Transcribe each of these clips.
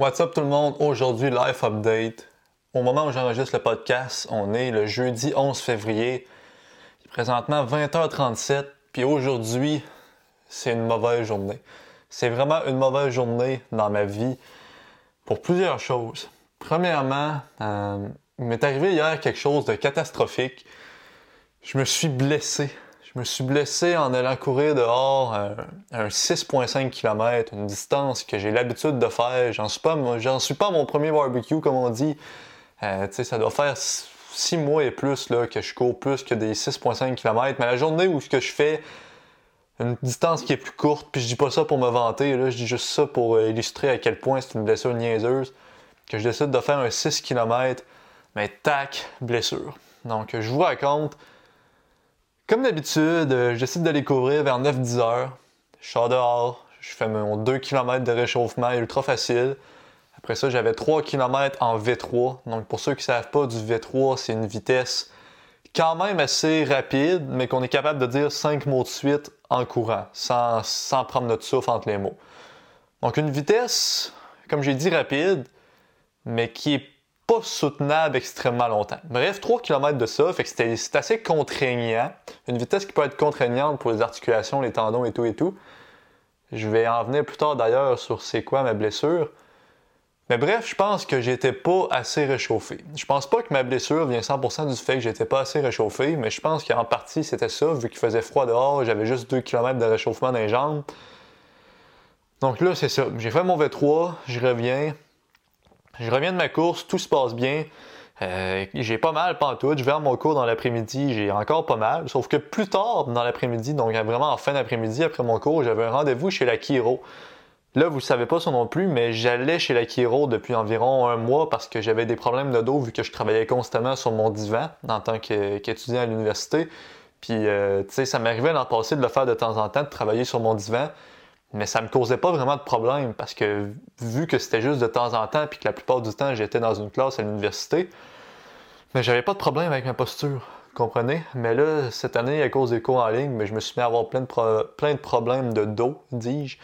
What's up tout le monde? Aujourd'hui, Life Update. Au moment où j'enregistre le podcast, on est le jeudi 11 février. Il est présentement 20h37. Puis aujourd'hui, c'est une mauvaise journée. C'est vraiment une mauvaise journée dans ma vie pour plusieurs choses. Premièrement, euh, il m'est arrivé hier quelque chose de catastrophique. Je me suis blessé. Je me suis blessé en allant courir dehors un, un 6,5 km, une distance que j'ai l'habitude de faire. J'en suis pas, suis pas mon premier barbecue, comme on dit. Euh, ça doit faire 6 mois et plus là, que je cours plus que des 6,5 km. Mais la journée où ce que je fais une distance qui est plus courte, puis je dis pas ça pour me vanter, là, je dis juste ça pour euh, illustrer à quel point c'est une blessure niaiseuse, que je décide de faire un 6 km, mais tac, blessure. Donc, je vous raconte, comme d'habitude, euh, je décide d'aller courir vers 9-10 heures. Je sors dehors, je fais mon 2 km de réchauffement ultra facile. Après ça, j'avais 3 km en V3. Donc pour ceux qui ne savent pas, du V3, c'est une vitesse quand même assez rapide, mais qu'on est capable de dire 5 mots de suite en courant, sans, sans prendre notre souffle entre les mots. Donc une vitesse, comme j'ai dit, rapide, mais qui est pas soutenable extrêmement longtemps. Bref, 3 km de ça, c'est assez contraignant. Une vitesse qui peut être contraignante pour les articulations, les tendons et tout et tout. Je vais en venir plus tard d'ailleurs sur c'est quoi ma blessure. Mais bref, je pense que j'étais pas assez réchauffé. Je pense pas que ma blessure vient 100% du fait que j'étais pas assez réchauffé, mais je pense qu'en partie c'était ça, vu qu'il faisait froid dehors, j'avais juste 2 km de réchauffement dans les jambes. Donc là, c'est ça. J'ai fait mon V3, je reviens, je reviens de ma course, tout se passe bien. Euh, j'ai pas mal pantoute. Je vais à mon cours dans l'après-midi, j'ai encore pas mal. Sauf que plus tard dans l'après-midi, donc vraiment en fin d'après-midi, après mon cours, j'avais un rendez-vous chez la Kiro. Là, vous savez pas ça non plus, mais j'allais chez la Kiro depuis environ un mois parce que j'avais des problèmes de dos vu que je travaillais constamment sur mon divan en tant qu'étudiant à l'université. Puis, euh, tu sais, ça m'arrivait l'an passé de le faire de temps en temps, de travailler sur mon divan. Mais ça me causait pas vraiment de problème parce que vu que c'était juste de temps en temps puis que la plupart du temps j'étais dans une classe à l'université, mais j'avais pas de problème avec ma posture, comprenez? Mais là, cette année, à cause des cours en ligne, mais je me suis mis à avoir plein de, problèmes de dos, dis-je.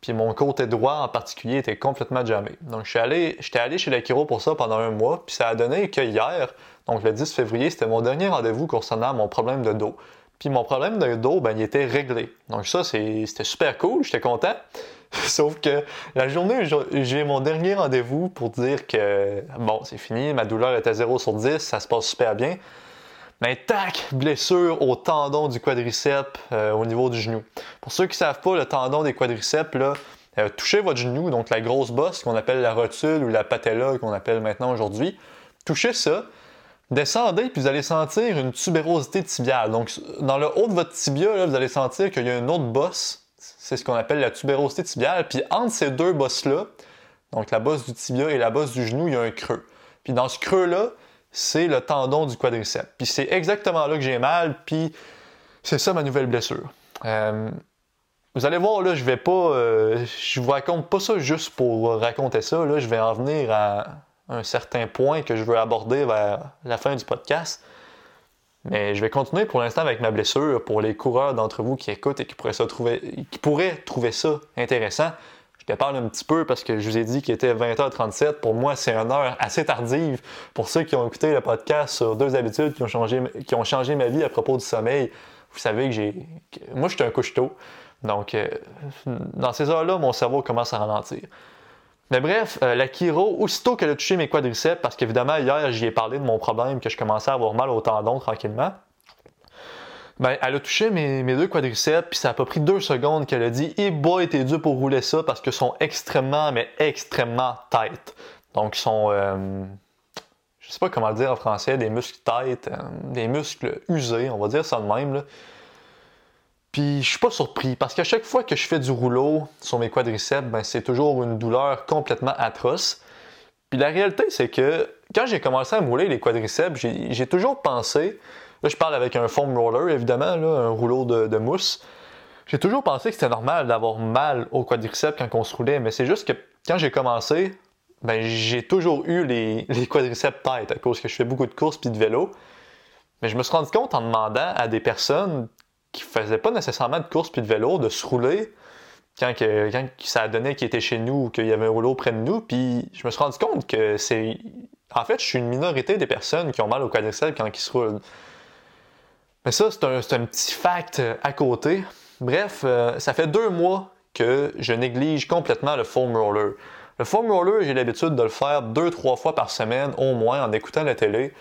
Puis mon côté droit en particulier était complètement jamais. Donc allé, j'étais allé chez chiro pour ça pendant un mois, puis ça a donné que hier, donc le 10 février, c'était mon dernier rendez-vous concernant mon problème de dos. Puis mon problème de dos, ben, il était réglé. Donc ça, c'était super cool, j'étais content. Sauf que la journée j'ai mon dernier rendez-vous pour dire que bon, c'est fini, ma douleur était 0 sur 10, ça se passe super bien. Mais tac, blessure au tendon du quadriceps euh, au niveau du genou. Pour ceux qui ne savent pas, le tendon des quadriceps, là, euh, touchez votre genou, donc la grosse bosse qu'on appelle la rotule ou la patella qu'on appelle maintenant aujourd'hui. Touchez ça, Descendez, puis vous allez sentir une tubérosité tibiale. Donc, dans le haut de votre tibia, vous allez sentir qu'il y a une autre bosse. C'est ce qu'on appelle la tubérosité tibiale. Puis entre ces deux bosses-là, donc la bosse du tibia et la bosse du genou, il y a un creux. Puis dans ce creux-là, c'est le tendon du quadriceps. Puis c'est exactement là que j'ai mal, puis c'est ça ma nouvelle blessure. Euh, vous allez voir, là, je vais pas. Euh, je vous raconte pas ça juste pour raconter ça. Là, je vais en venir à, un certain point que je veux aborder vers la fin du podcast. Mais je vais continuer pour l'instant avec ma blessure pour les coureurs d'entre vous qui écoutent et qui pourraient, trouver, qui pourraient trouver ça intéressant. Je te parle un petit peu parce que je vous ai dit qu'il était 20h37. Pour moi, c'est une heure assez tardive. Pour ceux qui ont écouté le podcast sur deux habitudes qui ont changé, ma vie à propos du sommeil, vous savez que j'ai. Moi, je suis un couche-tôt. Donc, euh, dans ces heures-là, mon cerveau commence à ralentir. Mais bref, euh, la chiro, aussitôt qu'elle a touché mes quadriceps, parce qu'évidemment, hier, j'y ai parlé de mon problème, que je commençais à avoir mal au tendon tranquillement. Ben, elle a touché mes, deux quadriceps, puis ça a pas pris deux secondes qu'elle a dit « Eh boy, t'es dû pour rouler ça parce qu'ils sont extrêmement, mais extrêmement tight. » Donc, ils sont, euh, je sais pas comment le dire en français, des muscles tight, euh, des muscles usés, on va dire ça de même, là. Puis je suis pas surpris parce qu'à chaque fois que je fais du rouleau sur mes quadriceps, ben, c'est toujours une douleur complètement atroce. Puis la réalité, c'est que quand j'ai commencé à rouler les quadriceps, j'ai toujours pensé, là je parle avec un foam roller évidemment, un rouleau de, mousse, j'ai toujours pensé que c'était normal d'avoir mal au quadriceps quand on se roulait, mais c'est juste que quand j'ai commencé, ben, j'ai toujours eu les, les quadriceps tête à cause que je fais beaucoup de courses puis de vélo. Mais je me suis rendu compte en demandant à des personnes qui faisaient pas nécessairement de course puis de vélo, de se rouler, quand, que, quand ça donné qu'il était chez nous ou qu'il y avait un rouleau près de nous. Puis je me suis rendu compte que c'est. En fait, je suis une minorité des personnes qui ont mal au quadriceps quand ils se roulent. Mais ça, c'est un, un, petit fact à côté. Bref, euh, ça fait deux mois que je néglige complètement le foam roller. Le foam roller, j'ai l'habitude de le faire deux, trois fois par semaine au moins en écoutant la télé.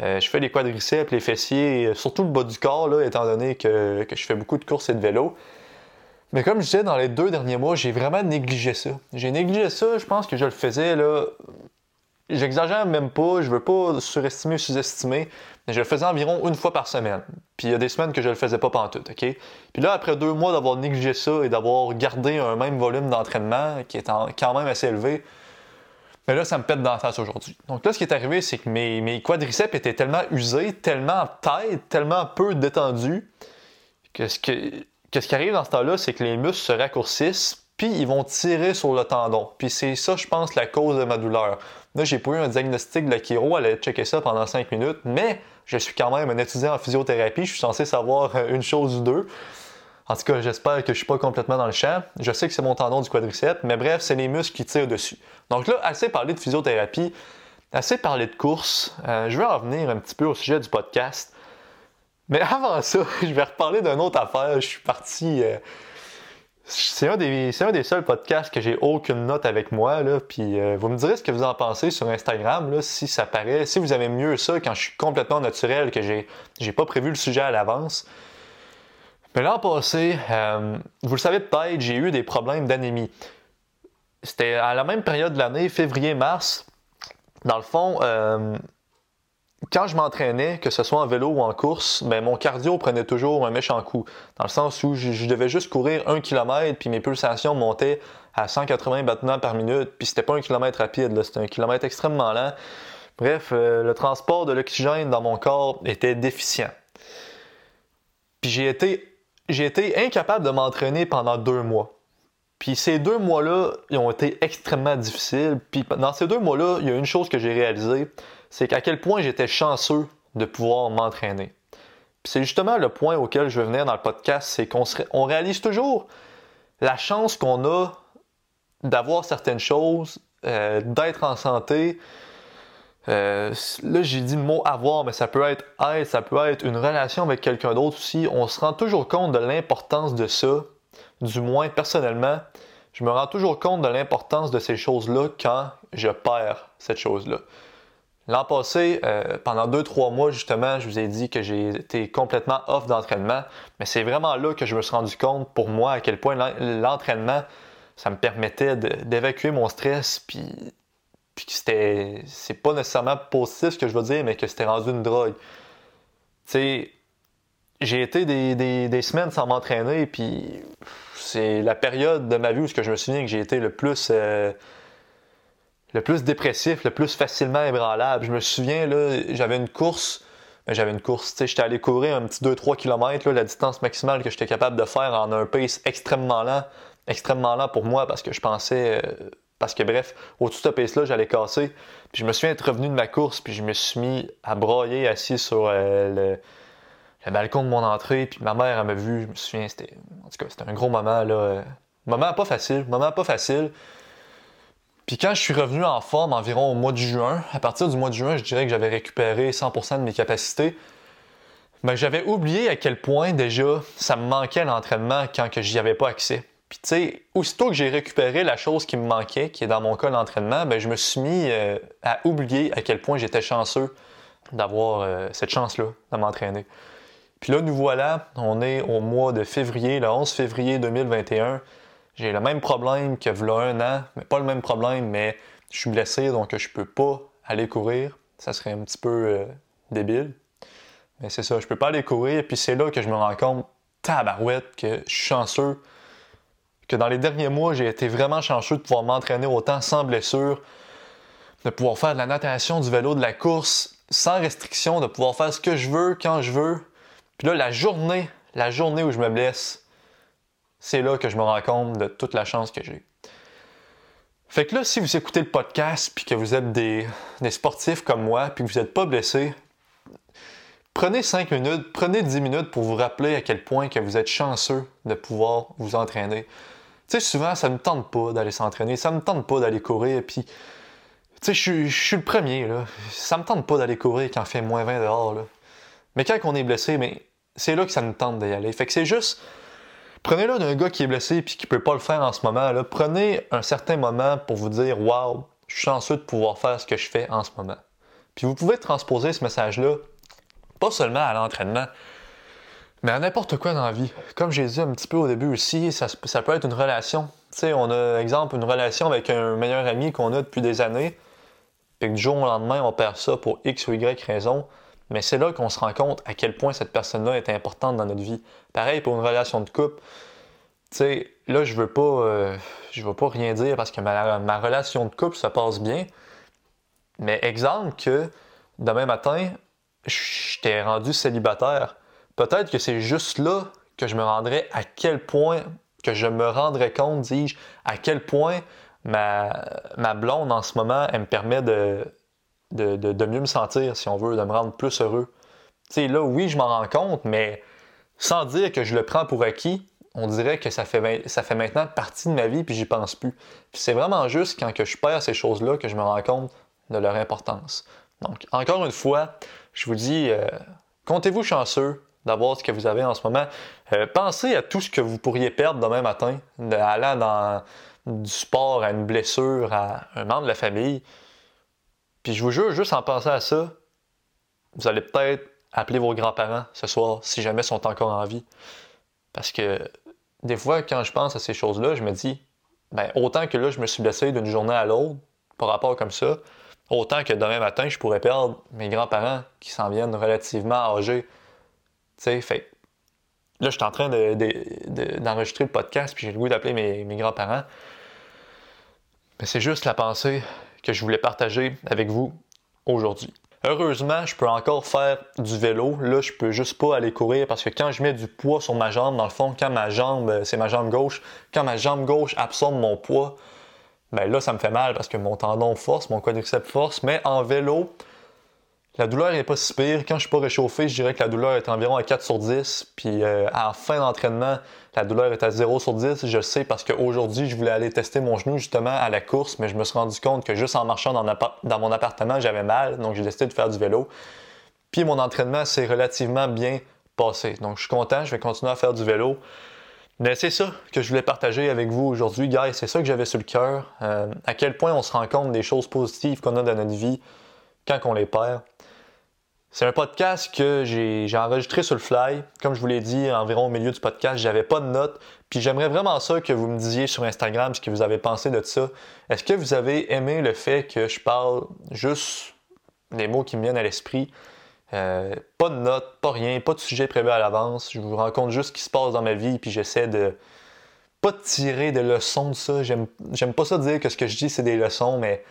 Euh, je fais les quadriceps, les fessiers, surtout le bas du corps, là, étant donné que, que, je fais beaucoup de courses et de vélo. Mais comme je disais, dans les deux derniers mois, j'ai vraiment négligé ça. J'ai négligé ça, je pense que je le faisais là, J'exagère même pas, je veux pas surestimer ou sous-estimer, mais je le faisais environ une fois par semaine. Puis il y a des semaines que je le faisais pas pantoute, OK? Puis là, après deux mois d'avoir négligé ça et d'avoir gardé un même volume d'entraînement qui est quand même assez élevé, mais là, ça me pète dans face aujourd'hui. Donc là, ce qui est arrivé, c'est que mes, quadriceps étaient tellement usés, tellement tête, tellement peu détendus, que ce, que, que ce qui arrive dans ce temps-là, c'est que les muscles se raccourcissent, puis ils vont tirer sur le tendon. Puis c'est ça, je pense, la cause de ma douleur. Là, j'ai pas eu un diagnostic de la chiro, elle a checké ça pendant 5 minutes, mais je suis quand même un étudiant en physiothérapie, je suis censé savoir euh, une chose ou deux. En tout cas, j'espère que je suis pas complètement dans le champ. Je sais que c'est mon tendon du quadriceps, mais bref, c'est les muscles qui tirent dessus. Donc là, assez parlé de physiothérapie, assez parlé de course. Euh, je vais revenir un petit peu au sujet du podcast. Mais avant ça, je vais reparler d'une autre affaire. Je suis parti. Euh, c'est un, des, un des seuls podcasts que j'ai aucune note avec moi. Là, puis euh, vous me direz ce que vous en pensez sur Instagram, là, si ça paraît. Si vous avez mieux ça quand je suis complètement naturel, que j'ai, j'ai pas prévu le sujet à l'avance. Mais l'an passé, euh, vous le savez peut-être, j'ai eu des problèmes d'anémie. C'était à la même période de l'année, février-mars. Dans le fond, euh, quand je m'entraînais, que ce soit en vélo ou en course, ben, mon cardio prenait toujours un méchant coup. Dans le sens où je, devais juste courir un kilomètre, puis mes pulsations montaient à 180 battements par minute, puis c'était pas un kilomètre rapide, c'était un kilomètre extrêmement lent. Bref, euh, le transport de l'oxygène dans mon corps était déficient. Puis j'ai été, j'ai été incapable de m'entraîner pendant deux mois. Puis ces deux mois-là, ils ont été extrêmement difficiles. Puis dans ces deux mois-là, il y a une chose que j'ai réalisée, c'est qu'à quel point j'étais chanceux de pouvoir m'entraîner. c'est justement le point auquel je veux venir dans le podcast, c'est qu'on on réalise toujours la chance qu'on a d'avoir certaines choses, euh, d'être en santé. Euh, là, j'ai dit le mot avoir, mais ça peut être être, ça peut être une relation avec quelqu'un d'autre aussi. On se rend toujours compte de l'importance de ça, du moins personnellement. Je me rends toujours compte de l'importance de ces choses-là quand je perds cette chose-là. L'an passé, euh, pendant deux, trois mois, justement, je vous ai dit que j'ai été complètement off d'entraînement, mais c'est vraiment là que je me suis rendu compte pour moi à quel point l'entraînement, ça me permettait d'évacuer mon stress, puis, puis que c'était. C'est pas nécessairement positif ce que je veux dire, mais que c'était rendu une drogue. Tu sais, j'ai été des, semaines sans m'entraîner, puis c'est la période de ma vie où je me souviens que j'ai été le plus. Euh, le plus dépressif, le plus facilement ébranlable. Je me souviens, là, j'avais une course, ben, j'avais une course, tu sais, j'étais allé courir un petit 2-3 km, la distance maximale que j'étais capable de faire en un pace extrêmement lent, extrêmement lent pour moi parce que je pensais, euh, parce que bref, au-dessus de ce pace-là, j'allais casser. Puis je me souviens être revenu de ma course, puis je me suis mis à broyer assis sur euh, le, balcon de mon entrée, puis ma mère, m'a vu, je me souviens, c'était, en tout cas, c'était un gros moment, là. Moment pas facile, moment pas facile. Puis quand je suis revenu en forme environ au mois de juin, à partir du mois de juin, je dirais que j'avais récupéré 100% de mes capacités. Mais j'avais oublié à quel point déjà ça me manquait l'entraînement quand que j'y avais pas accès. Puis tu sais, aussitôt que j'ai récupéré la chose qui me manquait, qui est dans mon cas l'entraînement, ben je me suis mis euh, à oublier à quel point j'étais chanceux d'avoir euh, cette chance-là de m'entraîner. Puis là, nous voilà, on est au mois de février, le 11 février 2021. J'ai le même problème que v'là un an, mais pas le même problème, mais je suis blessé, donc je peux pas aller courir. Ça serait un petit peu euh, débile. Mais c'est ça, je peux pas aller courir, puis c'est là que je me rends compte, tabarouette, que je suis chanceux, que dans les derniers mois, j'ai été vraiment chanceux de pouvoir m'entraîner autant sans blessure, de pouvoir faire de la natation, du vélo, de la course, sans restriction, de pouvoir faire ce que je veux, quand je veux. Puis là, la journée, la journée où je me blesse, c'est là que je me rends compte de toute la chance que j'ai. Fait que là, si vous écoutez le podcast puis que vous êtes des, sportifs comme moi puis que vous n'êtes pas blessé, prenez 5 minutes, prenez 10 minutes pour vous rappeler à quel point que vous êtes chanceux de pouvoir vous entraîner. Sais, souvent, ça me tente pas d'aller s'entraîner, ça me tente pas d'aller courir, puis. Tu sais, je suis le premier, là. Ça me tente pas d'aller courir quand il fait moins 20 dehors, là. Mais quand on est blessé, mais c'est là que ça nous tente d'y aller. Fait que c'est juste. Prenez-le d'un gars qui est blessé puis qui peut pas le faire en ce moment. Là. Prenez un certain moment pour vous dire Waouh, je suis chanceux de pouvoir faire ce que je fais en ce moment. Puis vous pouvez transposer ce message-là, pas seulement à l'entraînement, mais à n'importe quoi dans la vie. Comme j'ai dit un petit peu au début aussi, ça, peut être une relation. Tu sais, on a, exemple, une relation avec un meilleur ami qu'on a depuis des années, puis que du jour au lendemain, on perd ça pour X ou Y raison. Mais c'est là qu'on se rend compte à quel point cette personne-là est importante dans notre vie. Pareil pour une relation de couple. Tu sais, là, je veux pas, euh, je veux pas rien dire parce que ma, ma, relation de couple se passe bien. Mais exemple que demain matin, je t'ai rendu célibataire peut-être que c'est juste là que je me rendrais à quel point, que je me rendrais compte, dis-je, à quel point ma, ma blonde en ce moment, elle me permet de, de, mieux me sentir, si on veut, de me rendre plus heureux. Tu sais, là, oui, je m'en rends compte, mais sans dire que je le prends pour acquis, on dirait que ça fait, ça fait maintenant partie de ma vie puis j'y pense plus. Puis c'est vraiment juste quand que je perds ces choses-là que je me rends compte de leur importance. Donc, encore une fois, je vous dis, euh, comptez-vous chanceux, d'avoir ce que vous avez en ce moment. Euh, pensez à tout ce que vous pourriez perdre demain matin, allant dans du sport à une blessure, à un membre de la famille. Puis je vous jure, juste en pensant à ça, vous allez peut-être appeler vos grands-parents ce soir, si jamais ils sont encore en vie. Parce que des fois, quand je pense à ces choses-là, je me dis, ben, autant que là, je me suis blessé d'une journée à l'autre, par rapport comme ça, autant que demain matin, je pourrais perdre mes grands-parents qui s'en viennent relativement âgés fait là, je suis en train d'enregistrer le podcast, puis j'ai le goût d'appeler mes, grands-parents. Mais c'est juste la pensée que je voulais partager avec vous aujourd'hui. Heureusement, je peux encore faire du vélo. Là, je peux juste pas aller courir parce que quand je mets du poids sur ma jambe, dans le fond, quand ma jambe, c'est ma jambe gauche, quand ma jambe gauche absorbe mon poids, ben là, ça me fait mal parce que mon tendon force, mon quadriceps force. Mais en vélo, la douleur n'est pas si pire. Quand je suis pas réchauffé, je dirais que la douleur est environ à 4 sur 10. Puis euh, à la fin d'entraînement, la douleur est à 0 sur 10. Je sais parce qu'aujourd'hui, je voulais aller tester mon genou justement à la course, mais je me suis rendu compte que juste en marchant dans, dans mon appartement, j'avais mal. Donc j'ai décidé de faire du vélo. Puis mon entraînement s'est relativement bien passé. Donc je suis content, je vais continuer à faire du vélo. Mais c'est ça que je voulais partager avec vous aujourd'hui, guys. C'est ça que j'avais sur le cœur. Euh, à quel point on se rend compte des choses positives qu'on a dans notre vie quand on les perd. C'est un podcast que j'ai enregistré sur le fly. Comme je vous l'ai dit, environ au milieu du podcast, j'avais pas de notes. Puis j'aimerais vraiment ça que vous me disiez sur Instagram ce que vous avez pensé de ça. Est-ce que vous avez aimé le fait que je parle juste des mots qui me viennent à l'esprit? Euh, pas de notes, pas rien, pas de sujet prévu à l'avance. Je vous raconte juste ce qui se passe dans ma vie, puis j'essaie de pas tirer des leçons de ça. J'aime pas ça dire que ce que je dis c'est des leçons, mais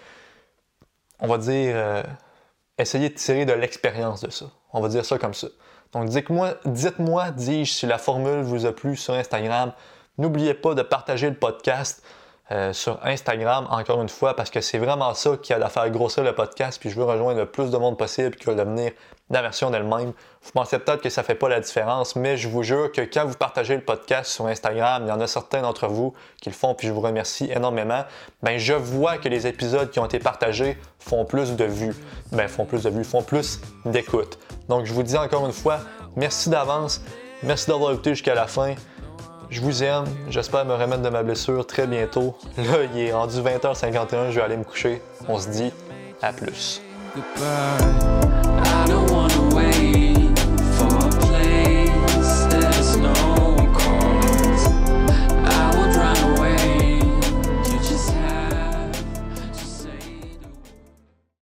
on va dire. Euh, essayez de tirer de l'expérience de ça. On va dire ça comme ça. Donc dites-moi, dites-moi, dis-je, si la formule vous a plu sur Instagram. N'oubliez pas de partager le podcast euh, sur Instagram, encore une fois, parce que c'est vraiment ça qui a à grossir le podcast, puis je veux rejoindre le plus de monde possible qui va devenir la version d'elle-même. Vous pensez peut-être que ça ne fait pas la différence, mais je vous jure que quand vous partagez le podcast sur Instagram, il y en a certains d'entre vous qui le font, puis je vous remercie énormément. Ben, je vois que les épisodes qui ont été partagés font plus de vues. Ben, font plus de vues, font plus d'écoute. Donc, je vous dis encore une fois, merci d'avance. Merci d'avoir écouté jusqu'à la fin. Je vous aime. J'espère me remettre de ma blessure très bientôt. Là, il est rendu 20h51. Je vais aller me coucher. On se dit à plus.